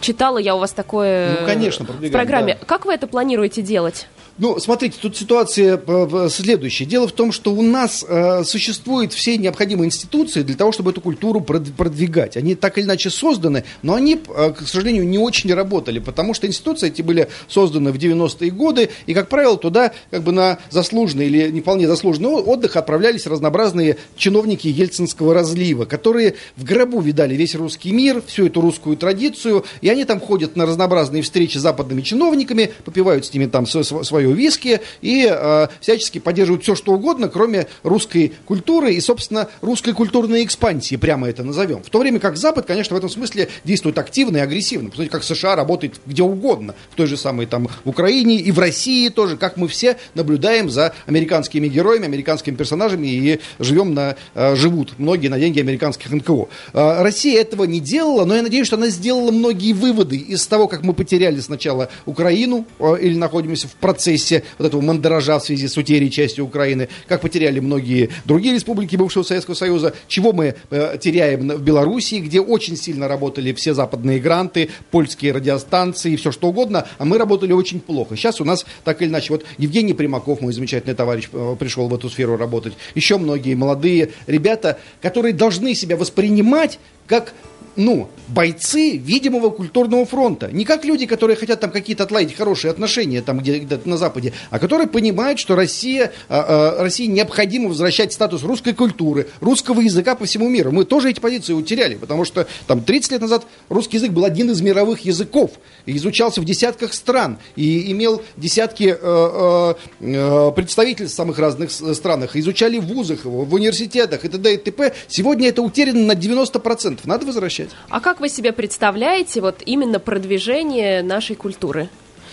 Читала я у вас такое ну, конечно, в программе. Да. Как вы это планируете делать? Ну, смотрите, тут ситуация э, следующая. Дело в том, что у нас э, существуют все необходимые институции для того, чтобы эту культуру продвигать. Они так или иначе созданы, но они, э, к сожалению, не очень работали, потому что институции эти были созданы в 90-е годы, и, как правило, туда как бы на заслуженный или не вполне заслуженный отдых отправлялись разнообразные чиновники ельцинского разлива, которые в гробу видали весь русский мир, всю эту русскую традицию, и они там ходят на разнообразные встречи с западными чиновниками, попивают с ними там свое свое виски и э, всячески поддерживают все, что угодно, кроме русской культуры и, собственно, русской культурной экспансии, прямо это назовем. В то время как Запад, конечно, в этом смысле действует активно и агрессивно. Посмотрите, как США работает где угодно, в той же самой там Украине и в России тоже, как мы все наблюдаем за американскими героями, американскими персонажами и живем на, э, живут многие на деньги американских НКО. Э, Россия этого не делала, но я надеюсь, что она сделала многие выводы из того, как мы потеряли сначала Украину э, или находимся в процессе процессе вот этого мандража в связи с утерей части Украины, как потеряли многие другие республики бывшего Советского Союза, чего мы э, теряем в Белоруссии, где очень сильно работали все западные гранты, польские радиостанции, все что угодно, а мы работали очень плохо. Сейчас у нас так или иначе, вот Евгений Примаков, мой замечательный товарищ, э, пришел в эту сферу работать, еще многие молодые ребята, которые должны себя воспринимать как ну, бойцы видимого культурного фронта. Не как люди, которые хотят там какие-то отладить хорошие отношения там где, где на Западе, а которые понимают, что Россия, а, а, России необходимо возвращать статус русской культуры, русского языка по всему миру. Мы тоже эти позиции утеряли, потому что там 30 лет назад русский язык был один из мировых языков, изучался в десятках стран, и имел десятки э, э, э представительств в самых разных странах, изучали в вузах в университетах и т.д. и т.п. Сегодня это утеряно на 90%. Надо возвращать. А как вы себе представляете вот именно продвижение нашей культуры?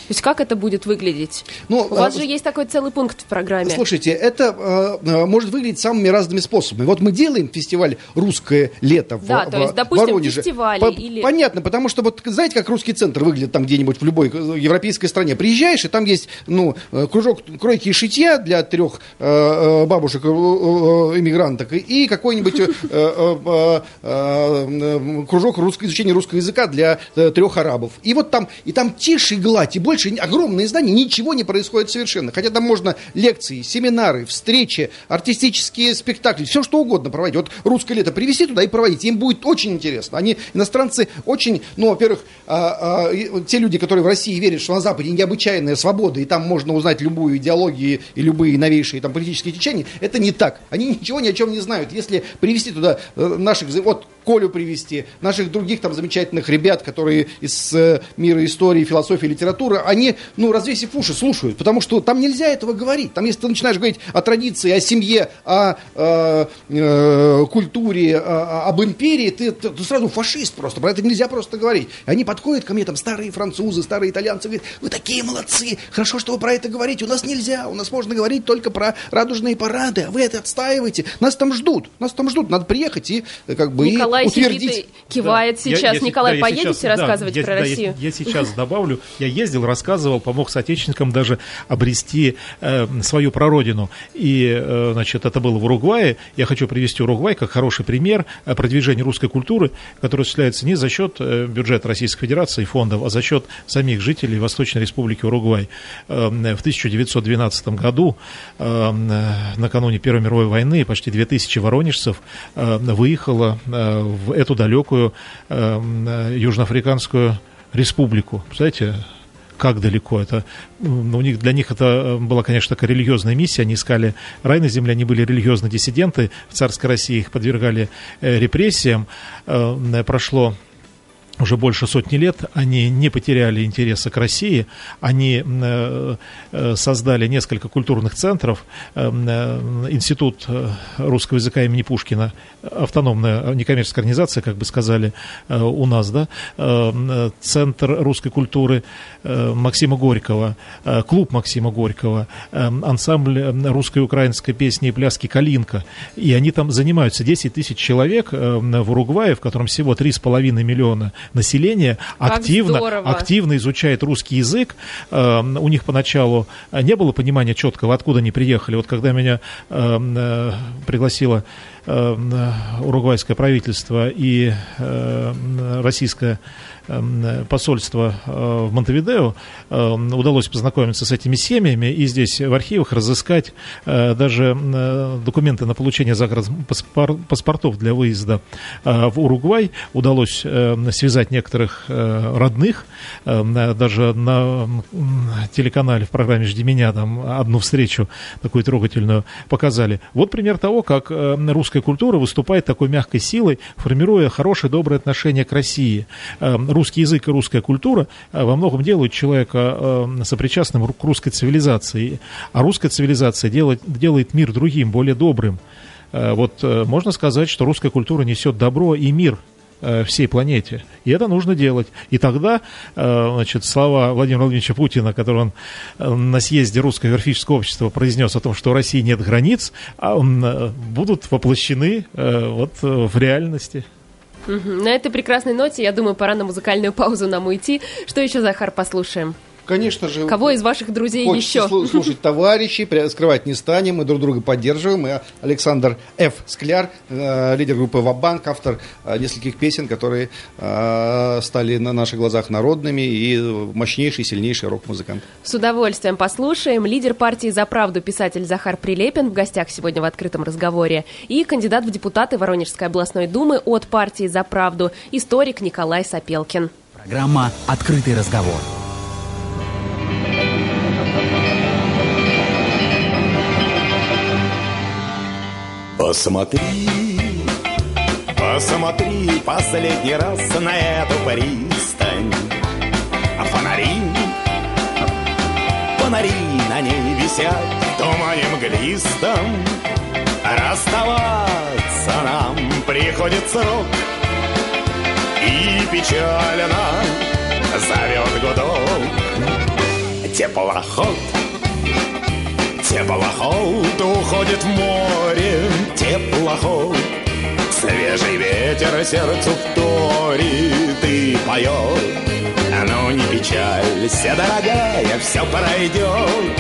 То есть как это будет выглядеть? Ну, У вас а, же есть такой целый пункт в программе. Слушайте, это э, может выглядеть самыми разными способами. Вот мы делаем фестиваль «Русское лето» да, в, то есть, в допустим, Воронеже. фестиваль По- или... Понятно, потому что вот знаете, как русский центр выглядит там где-нибудь в любой европейской стране. Приезжаешь, и там есть ну, кружок кройки и шитья для трех э, бабушек э, иммигранток и какой-нибудь э, кружок русско- изучения русского языка для трех арабов. И вот там, и там тише и гладь, и больше больше огромные здания, ничего не происходит совершенно. Хотя там можно лекции, семинары, встречи, артистические спектакли, все что угодно проводить. Вот русское лето привезти туда и проводить. Им будет очень интересно. Они, иностранцы, очень, ну, во-первых, а, а, те люди, которые в России верят, что на Западе необычайная свобода, и там можно узнать любую идеологию и любые новейшие там политические течения, это не так. Они ничего ни о чем не знают. Если привезти туда э, наших, вот Колю привести, наших других там замечательных ребят, которые из э, мира истории, философии, литературы, они, ну, развесив уши, слушают, потому что там нельзя этого говорить. Там, если ты начинаешь говорить о традиции, о семье, о э, э, культуре, о, об империи, ты, ты, ты сразу фашист просто, про это нельзя просто говорить. Они подходят ко мне, там, старые французы, старые итальянцы, говорят, вы такие молодцы, хорошо, что вы про это говорите, у нас нельзя, у нас можно говорить только про радужные парады, а вы это отстаиваете. Нас там ждут, нас там ждут, надо приехать и э, как бы и Николай сидит утвердить. и кивает Да. сейчас. Я- я Николай, да, я поедете сейчас- да, рассказывать я- про да, я- Россию? Я, сейчас добавлю. Я ездил, рассказывал, помог соотечественникам даже обрести э, свою прародину. И, э, значит, это было в Уругвае. Я хочу привести Уругвай как хороший пример э, продвижения русской культуры, которая осуществляется не за счет э, бюджета Российской Федерации и фондов, а за счет самих жителей Восточной Республики Уругвай. Э, В 1912 году, э, накануне Первой мировой войны, почти 2000 воронежцев э, выехало э, в эту далекую э, э, южноафриканскую республику. Представляете, как далеко это? У них, для них это э, была, конечно, такая религиозная миссия. Они искали рай на земле, они были религиозные диссиденты. В царской России их подвергали э, репрессиям. Прошло уже больше сотни лет, они не потеряли интереса к России, они э, э, создали несколько культурных центров, э, э, институт русского языка имени Пушкина, автономная некоммерческая организация, как бы сказали у нас, да, э, э, центр русской культуры Максима Горького, клуб Максима Горького, э, ансамбль русской и украинской песни и пляски «Калинка», и они там занимаются. 10 тысяч человек в Уругвае, в котором всего 3,5 миллиона населения Как активно, здорово. активно изучает русский язык. Э, У них поначалу э, не было понимания четкого, откуда они приехали. Вот когда меня э, э, пригласило э, уругвайское правительство и российское э, посольство э, в Монтевидео, э, удалось познакомиться с этими семьями и здесь в архивах разыскать э, даже э, документы на получение загранпаспортов для выезда в Уругвай. Удалось связать некоторых родных. Даже на телеканале в программе «Жди меня» там одну встречу такую трогательную показали. Вот пример того, как русская культура выступает такой мягкой силой, формируя хорошее, доброе отношение к России. Русский язык и русская культура э, во многом делают человека э, сопричастным к русской цивилизации. А русская цивилизация делает, делает мир другим, более добрым. Э, Вот можно сказать, что русская культура несет добро и мир всей планете. И это нужно делать. И тогда, значит, слова Владимира Владимировича Путина, которые он на съезде Русского верфического общества произнес о том, что у России нет границ, а будут воплощены вот в реальности. На этой прекрасной ноте, я думаю, пора на музыкальную паузу нам уйти. Что еще, Захар, послушаем? Конечно же. Кого из ваших друзей еще? слу- слушать товарищей, скрывать не станем, мы друг друга поддерживаем. И Александр Ф. Скляр, э, лидер группы Вабанк, автор э, нескольких песен, которые э, стали на наших глазах народными и мощнейший, сильнейший рок-музыкант. С удовольствием послушаем. Лидер партии «За правду» писатель Захар Прилепин в гостях сегодня в открытом разговоре. И кандидат в депутаты Воронежской областной думы от партии «За правду» историк Николай Сапелкин. Программа «Открытый разговор». Посмотри, посмотри последний раз на эту пристань. Фонари, фонари на ней висят в тумане мглистом. Расставаться нам приходит срок, и печально зовет гудок. Теплоход Теплоход уходит в море, теплоход. Свежий ветер сердцу вторит и поет. Ну не печалься, дорогая, все пройдет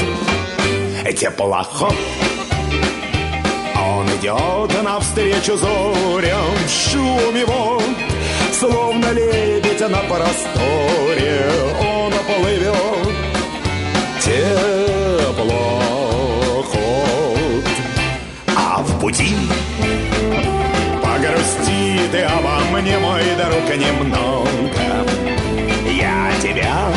Теплоход. Он идет навстречу зорям в шуме вод Словно лебедь на просторе. Он плывет только немного. Я тебя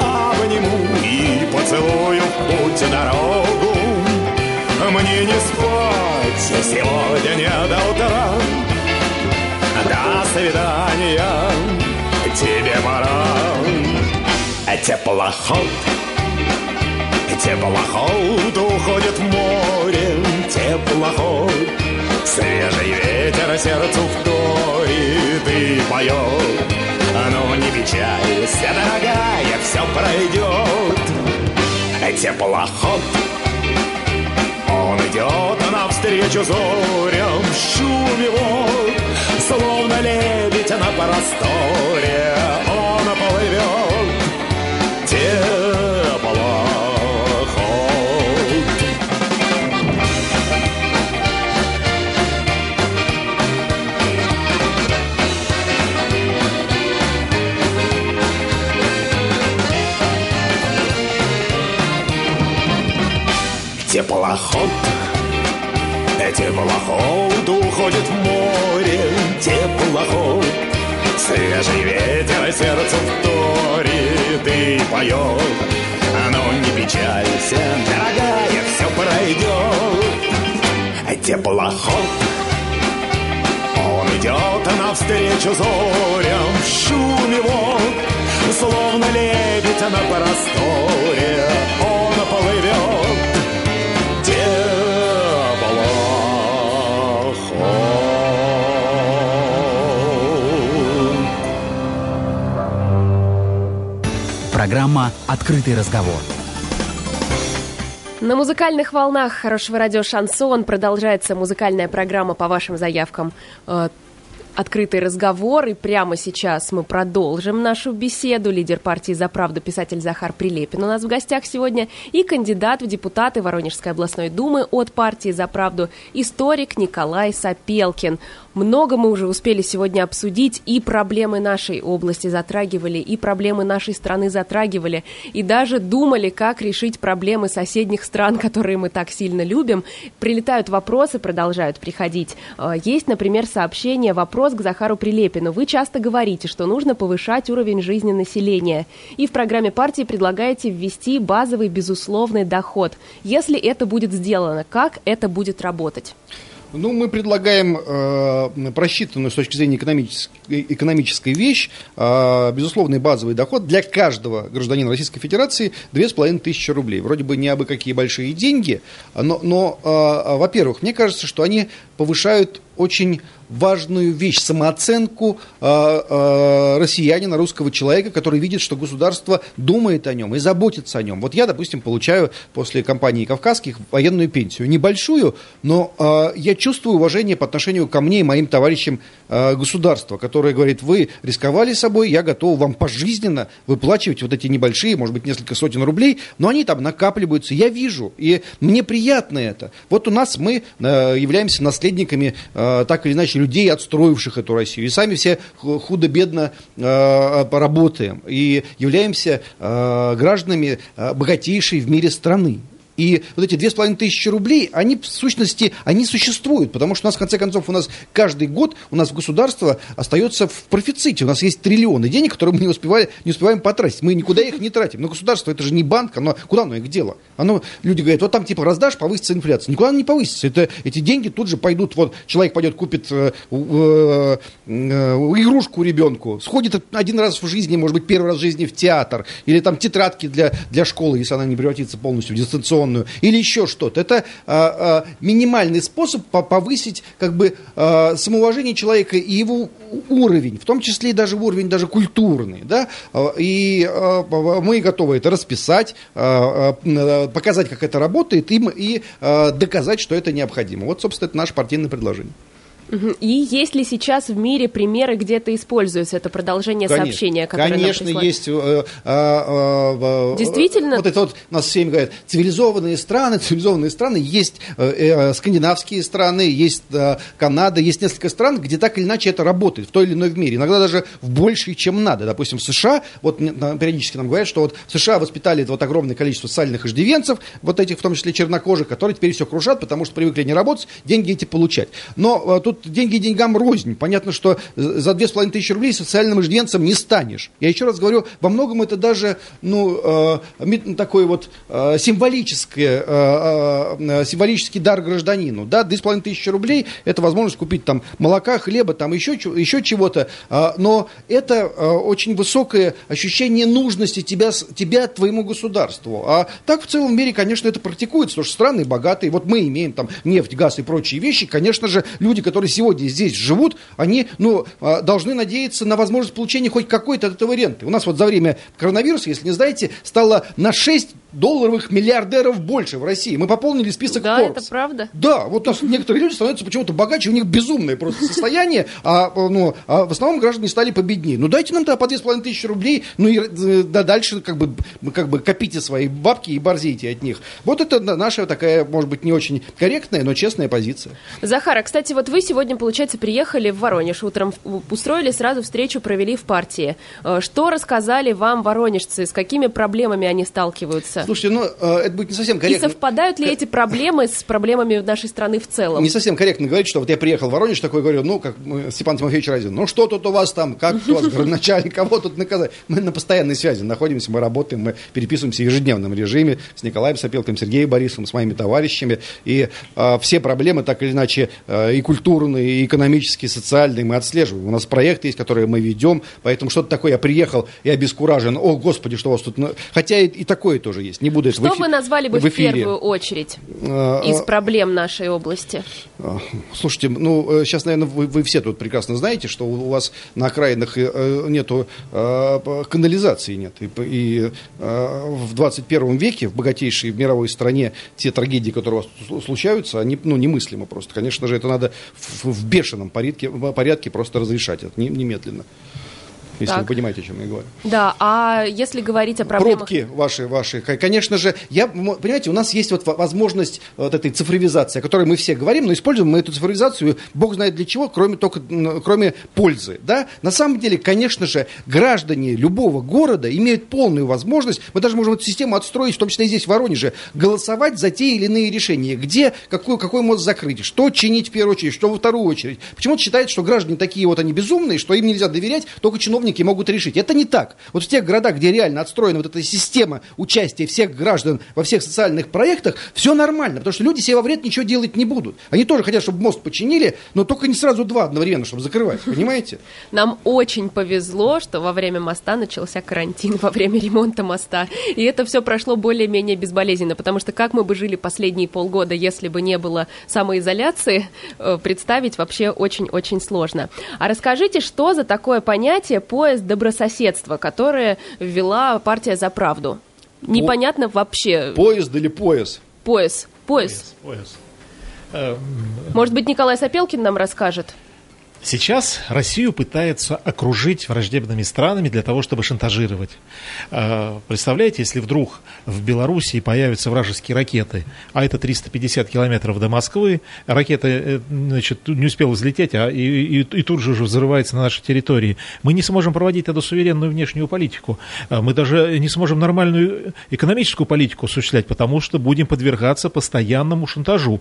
обниму и поцелую в путь дорогу. Мне не спать сегодня не до утра. До свидания, тебе пора. Теплоход, теплоход уходит ветер сердцу вторит и поет. Ну не печалься, дорогая, все пройдет. Теплоход, он идет навстречу зорям в шуме вод, Словно лебедь на просторе Теплоход, теплоход уходит в море, теплоход. Свежий ветер сердцу вторит и поет. Но не печалься, дорогая, все пройдет. Теплоход, он идет навстречу зорям в шуме вод, Словно лебедь на просторе он плывет. Программа «Открытый разговор». На музыкальных волнах хорошего радио «Шансон» продолжается музыкальная программа по вашим заявкам э, открытый разговор, и прямо сейчас мы продолжим нашу беседу. Лидер партии «За правду» писатель Захар Прилепин у нас в гостях сегодня и кандидат в депутаты Воронежской областной думы от партии «За правду» историк Николай Сапелкин. Много мы уже успели сегодня обсудить, и проблемы нашей области затрагивали, и проблемы нашей страны затрагивали, и даже думали, как решить проблемы соседних стран, которые мы так сильно любим. Прилетают вопросы, продолжают приходить. Э, Есть, например, сообщение, вопрос к Захару Прилепину. Вы часто говорите, что нужно повышать уровень жизни населения, и в программе партии предлагаете ввести базовый безусловный доход. Если это будет сделано, как это будет работать? Ну, мы предлагаем э, просчитанную с точки зрения экономической, экономической вещь, э, безусловный базовый доход для каждого гражданина Российской Федерации 2500 рублей. Вроде бы не абы какие большие деньги, но, но э, во-первых, мне кажется, что они повышают очень важную вещь, самооценку э, э, россиянина, русского человека, который видит, что государство думает о нем и заботится о нем. Вот я, допустим, получаю после компании «Кавказских» военную пенсию. Небольшую, но э, я чувствую уважение по отношению ко мне и моим товарищам э, государства, которое говорит, вы рисковали собой, я готов вам пожизненно выплачивать вот эти небольшие, может быть, несколько сотен рублей, но они там накапливаются, я вижу, и мне приятно это. Вот у нас мы э, являемся наследниками э, так или иначе людей, отстроивших эту Россию. И сами все ху- худо-бедно э, поработаем. И являемся э, гражданами э, богатейшей в мире страны. И вот эти две с половиной тысячи рублей, они в сущности, они существуют, потому что у нас, в конце концов, у нас каждый год у нас государство остается в профиците. У нас есть триллионы денег, которые мы не, успевали, не успеваем потратить. Мы никуда их не тратим. Но государство, это же не банк, оно, куда оно их дело? Оно, люди говорят, вот там типа раздашь, повысится инфляция. Никуда она не повысится. Это, эти деньги тут же пойдут, вот человек пойдет, купит э, э, э, игрушку ребенку, сходит один раз в жизни, может быть, первый раз в жизни в театр, или там тетрадки для, для школы, если она не превратится полностью в дистанционную, или еще что-то. Это а, а, минимальный способ по- повысить как бы а, самоуважение человека и его уровень, в том числе и даже уровень даже культурный, да, А, и а, мы готовы это расписать, а, показать, как это работает, и, доказать, что это необходимо. Вот, собственно, это наше партийное предложение. И есть ли сейчас в мире примеры, где это используется, это продолжение Конечно. сообщения, которое нам Конечно, прислали? есть. э, э, э, Действительно? Вот это вот нас все время говорят, цивилизованные страны, цивилизованные страны, есть э, э, скандинавские страны, есть э, Канада, есть несколько стран, где так или иначе это работает, в той или иной в мире. Иногда даже в большей, чем надо. Допустим, в США, вот нам периодически нам говорят, что вот в США воспитали вот огромное количество социальных иждивенцев, вот этих, в том числе чернокожих, которые теперь все кружат, потому что привыкли не работать, деньги эти получать. Но э, тут тут деньги деньгам рознь. Понятно, что за две с половиной тысячи рублей социальным иждивенцем не станешь. Я еще раз говорю, во многом это даже, ну, э, такой вот э, символическое, э, э, символический дар гражданину. Да, две с половиной тысячи рублей – это возможность купить там молока, хлеба, там еще, еще чего-то. А, но это э, очень высокое ощущение нужности тебя, тебя твоему государству. А так в целом мире, конечно, это практикуется, потому что страны богатые. Вот мы имеем там нефть, газ и прочие вещи. Конечно же, люди, которые сегодня здесь живут, они ну, а, должны надеяться на возможность получения хоть какой-то от этого ренты. У нас вот за время коронавируса, если не знаете, стало на 6 долларовых миллиардеров больше в России. Мы пополнили список Да, Forbes. это правда. Да, вот у нас некоторые люди становятся почему-то богаче, у них безумное просто состояние, а, ну, а в основном граждане стали победнее. Ну дайте нам тогда по 2,5 тысячи рублей, ну и э, да, дальше как бы, как бы копите свои бабки и борзейте от них. Вот это на- наша такая, может быть, не очень корректная, но честная позиция. Захара, кстати, вот вы сегодня, получается, приехали в Воронеж утром, устроили сразу встречу, провели в партии. Э, Что рассказали вам воронежцы, с какими проблемами они сталкиваются? Слушайте, ну э, это будет не совсем И корректно. совпадают ли эти проблемы с проблемами нашей страны в целом? Не совсем корректно говорить, что вот я приехал в Воронеж, такой говорю, ну, как э, Степан Тимофеевич Разин, ну, что тут у вас там, как у вас начальник, кого тут наказать? Мы на постоянной связи находимся, мы работаем, мы переписываемся в ежедневном режиме с Николаем Сапелком, Сергеем Борисовым, с моими товарищами, и э, все проблемы, так или иначе, э, и культурные, и экономические, и социальные мы отслеживаем. У нас проекты есть, которые мы ведем, поэтому что-то такое, я приехал и обескуражен, о, господи, что у вас тут... на-» Хотя и, и такое тоже есть, не буду это в Что эфи- вы назвали бы в, эфире. первую очередь Э, из э, проблем нашей области? а, Слушайте, ну, сейчас, наверное, вы, вы все тут прекрасно знаете, что у вас на окраинах э, э, нету э, п- канализации нет. И, и э, в 21 веке, в богатейшей мировой стране, те трагедии, которые у вас сл- случаются, они ну, немыслимы просто. Конечно же, это надо в, в бешеном порядке, порядке просто разрешать это не- немедленно. Если Так. вы понимаете, о чем я говорю. Да, а если говорить о проблемах... Пробки ваши, ваши. Конечно же, я, понимаете, у нас есть вот во- возможность вот этой цифровизации, о которой мы все говорим, но используем мы эту цифровизацию, бог знает для чего, кроме только, кроме пользы, да? На самом деле, конечно же, граждане любого города имеют полную возможность, мы даже можем эту систему отстроить, в том числе и здесь, в Воронеже, голосовать за те или иные решения, где, какой, какой мост закрыть, что чинить в первую очередь, что во вторую очередь. Почему-то считают, что граждане такие вот они безумные, что им нельзя доверять, только чиновники могут решить. Это не так. Вот в тех городах, где реально отстроена вот эта система участия всех граждан во всех социальных проектах, все нормально, потому что люди себе во вред ничего делать не будут. Они тоже хотят, чтобы мост починили, но только не сразу два одновременно, чтобы закрывать, понимаете? Нам очень повезло, что во время моста начался карантин, во время ремонта моста. И это все прошло более-менее безболезненно, потому что как мы бы жили последние полгода, если бы не было самоизоляции, э, представить вообще очень-очень сложно. А расскажите, что за такое понятие поезд добрососедства, которое ввела партия «За правду»? Непонятно вообще. Поезд или пояс? Пояс. Пояс. Пояс. Э, Может быть, Николай Сапелкин нам расскажет? Сейчас Россию пытаются окружить враждебными странами для того, чтобы шантажировать. Э, Представляете, если вдруг в Белоруссии появятся вражеские ракеты, а это 350 километров до Москвы, ракета э, значит, не успела взлететь, а и, и- и тут же уже взрывается на нашей территории, мы не сможем проводить тогда суверенную внешнюю политику. Э, Мы даже не сможем нормальную экономическую политику осуществлять, потому что будем подвергаться постоянному шантажу.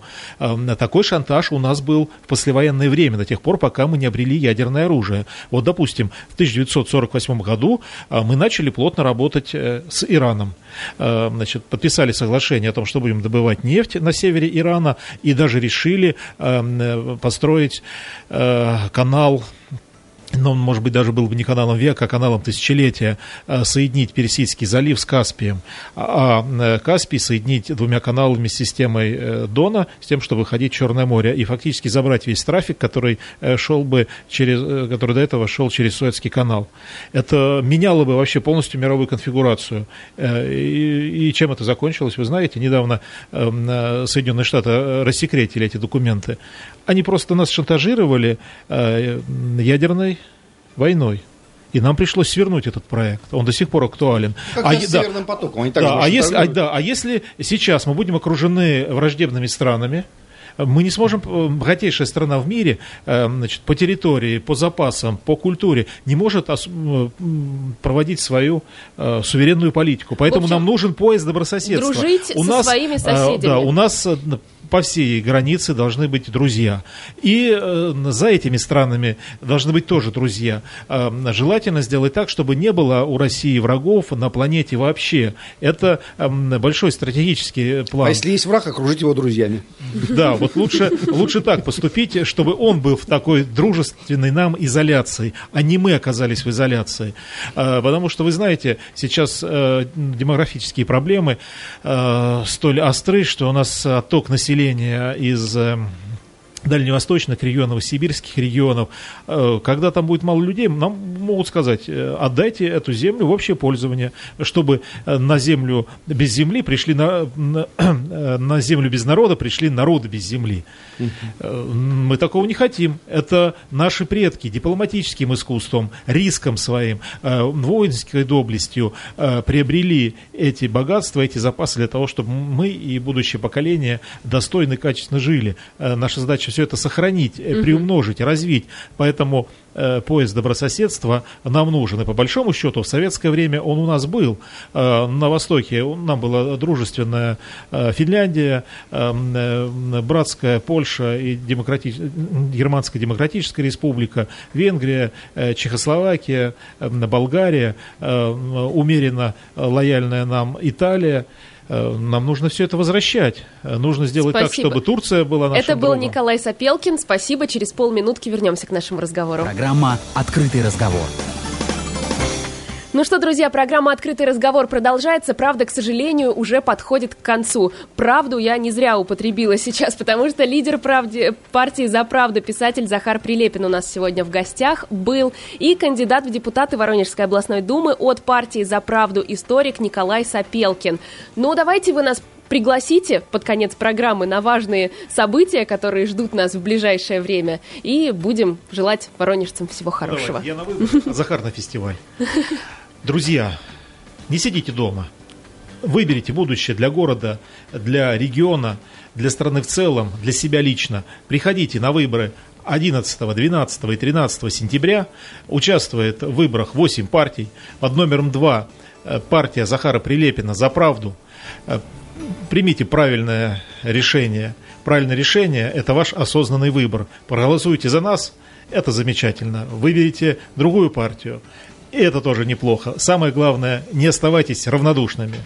Такой шантаж у нас был в послевоенное время, до тех пор, пока мы не обрели ядерное оружие. Вот, допустим, в 1948 году э, мы начали плотно работать э, с Ираном. Э, Значит, подписали соглашение о том, что будем добывать нефть на севере Ирана, и даже решили э, э, построить канал но он, может быть, даже был бы не каналом века, а каналом тысячелетия, э, соединить Персидский залив с Каспием, а э, Каспий соединить двумя каналами с системой э, Дона, с тем, чтобы выходить в Черное море, и фактически забрать весь трафик, который шел бы через, который до этого шел через Суэцкий канал. Это меняло бы вообще полностью мировую конфигурацию. И, и чем это закончилось, вы знаете, недавно э, э, Соединенные Штаты рассекретили эти документы. Они просто нас шантажировали э, ядерной войной. И нам пришлось свернуть этот проект. Он до сих пор актуален. Как А с да. Северным потоком. Они также Да, а если, а, да, а если сейчас мы будем окружены враждебными странами, мы не сможем, э, богатейшая страна в мире, э, значит, по территории, по запасам, по культуре, не может проводить свою э, суверенную политику. Поэтому общем, нам нужен поезд добрососедства. дружить со своими э, соседями. Да, у нас по всей границе должны быть друзья. И э, за этими странами должны быть тоже друзья. Э, желательно сделать так, чтобы не было у России врагов на планете вообще. Это э, большой стратегический план. А если есть враг, окружить его друзьями. Да, вот лучше, лучше так поступить, чтобы он был в такой дружественной нам изоляции, а не мы оказались в изоляции. А, Потому что, вы знаете, сейчас э, демографические проблемы э, столь остры, что у нас отток населения из э, дальневосточных регионов, сибирских регионов, э, когда там будет мало людей, нам могут сказать, э, отдайте эту землю в общее пользование, чтобы э, на землю без земли пришли на, на, на землю без народа пришли народы без земли. Мы такого не хотим. Это наши предки дипломатическим искусством, риском своим, воинской доблестью приобрели эти богатства, эти запасы для того, чтобы мы и будущее поколение достойно и качественно жили. Наша задача все это сохранить, э, приумножить, развить. Поэтому э, поезд добрососедства нам нужен. И по большому счету в советское время он у нас был. Э, На Востоке он- нам была дружественная э, Финляндия, э, э, братская Польша и демократич- Германская Демократическая Республика, Венгрия, э, Чехословакия, э, Болгария, э, умеренно лояльная нам Италия. Э, Нам нужно все это возвращать. Э, Нужно сделать так, Спасибо. чтобы Турция была нашим Это был другом. Николай Сапелкин. Спасибо. Через полминутки вернемся к нашему разговору. Программа «Открытый разговор». Ну что, друзья, программа «Открытый разговор» продолжается. Правда, к сожалению, уже подходит к концу. Правду я не зря употребила сейчас, потому что лидер правде, партии «За правду» писатель Захар Прилепин у нас сегодня в гостях был. И кандидат в депутаты Воронежской областной думы от партии «За правду» историк Николай Сапелкин. Ну, давайте вы нас пригласите под конец программы на важные события, которые ждут нас в ближайшее время. И будем желать воронежцам всего хорошего. Давайте, я на выбор, Захар на фестиваль. Друзья, не сидите дома. Выберите будущее для города, для региона, для страны в целом, для себя лично. Приходите на выборы 11, 12 и 13 сентября. Участвует в выборах 8 партий. Под номером 2 э, партия Захара Прилепина «За правду». Э, Примите правильное решение. Правильное решение – это ваш осознанный выбор. Проголосуйте за нас – это замечательно. Выберите другую партию – и это тоже неплохо. Самое главное, не оставайтесь равнодушными.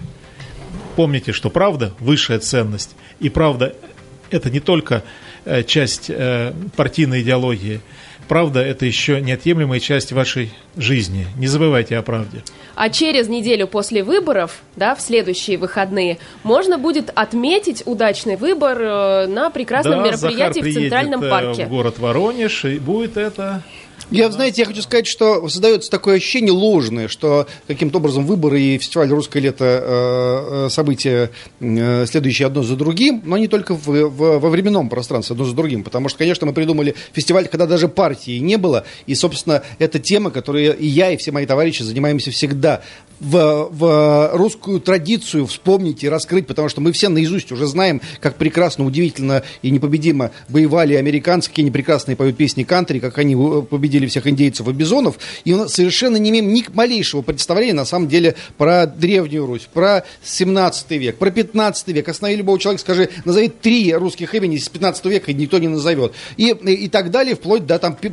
Помните, что правда – высшая ценность. И правда – это не только э, часть э, партийной идеологии. Правда – это еще неотъемлемая часть вашей жизни. Не забывайте о правде. А через неделю после выборов, да, в следующие выходные, можно будет отметить удачный выбор э, на прекрасном Да, Захар мероприятии в приедет, Центральном парке. в город Воронеж, и будет это... Я, знаете, я хочу сказать, что создается такое ощущение ложное, что каким-то образом выборы и фестиваль «Русское лето» э, э, события, э, следующие одно за другим, но не только в, в- во временном пространстве одно за другим, потому что, конечно, мы придумали фестиваль, когда даже партии не было, и, собственно, это тема, которой и я, и все мои товарищи занимаемся всегда. В, в русскую традицию вспомнить и раскрыть, потому что мы все наизусть уже знаем, как прекрасно, удивительно и непобедимо воевали американцы, какие они прекрасные поют песни кантри, как они э, победили всех индейцев и бизонов, и у нас совершенно не имеем ни малейшего представления, на самом деле, про Древнюю Русь, про 17 век, про 15 век. Останови любого человека, скажи, назови три русских имени из 15 века, и никто не назовет. И, и, и так далее, вплоть до там, пер-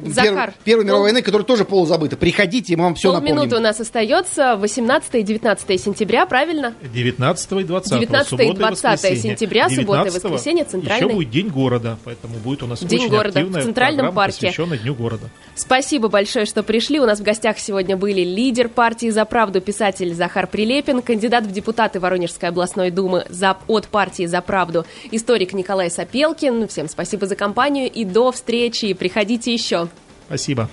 Первой мировой пол- войны, которая тоже полузабыта. Приходите, мы вам все напомним. Полминуты у нас остается. 18 и 19 сентября, правильно? 19 и 20 19 и суббота 20 воскресенье. сентября, суббота и 19 воскресенье, центральный- Еще будет День города, поэтому будет у нас День очень города в Центральном программа, парке. посвященная Дню города. Спасибо большое, что пришли. У нас в гостях сегодня были лидер партии «За правду» писатель Захар Прилепин, кандидат в депутаты Воронежской областной думы за, от партии «За правду» историк Николай Сапелкин. Всем спасибо за компанию и до встречи. Приходите еще. Спасибо.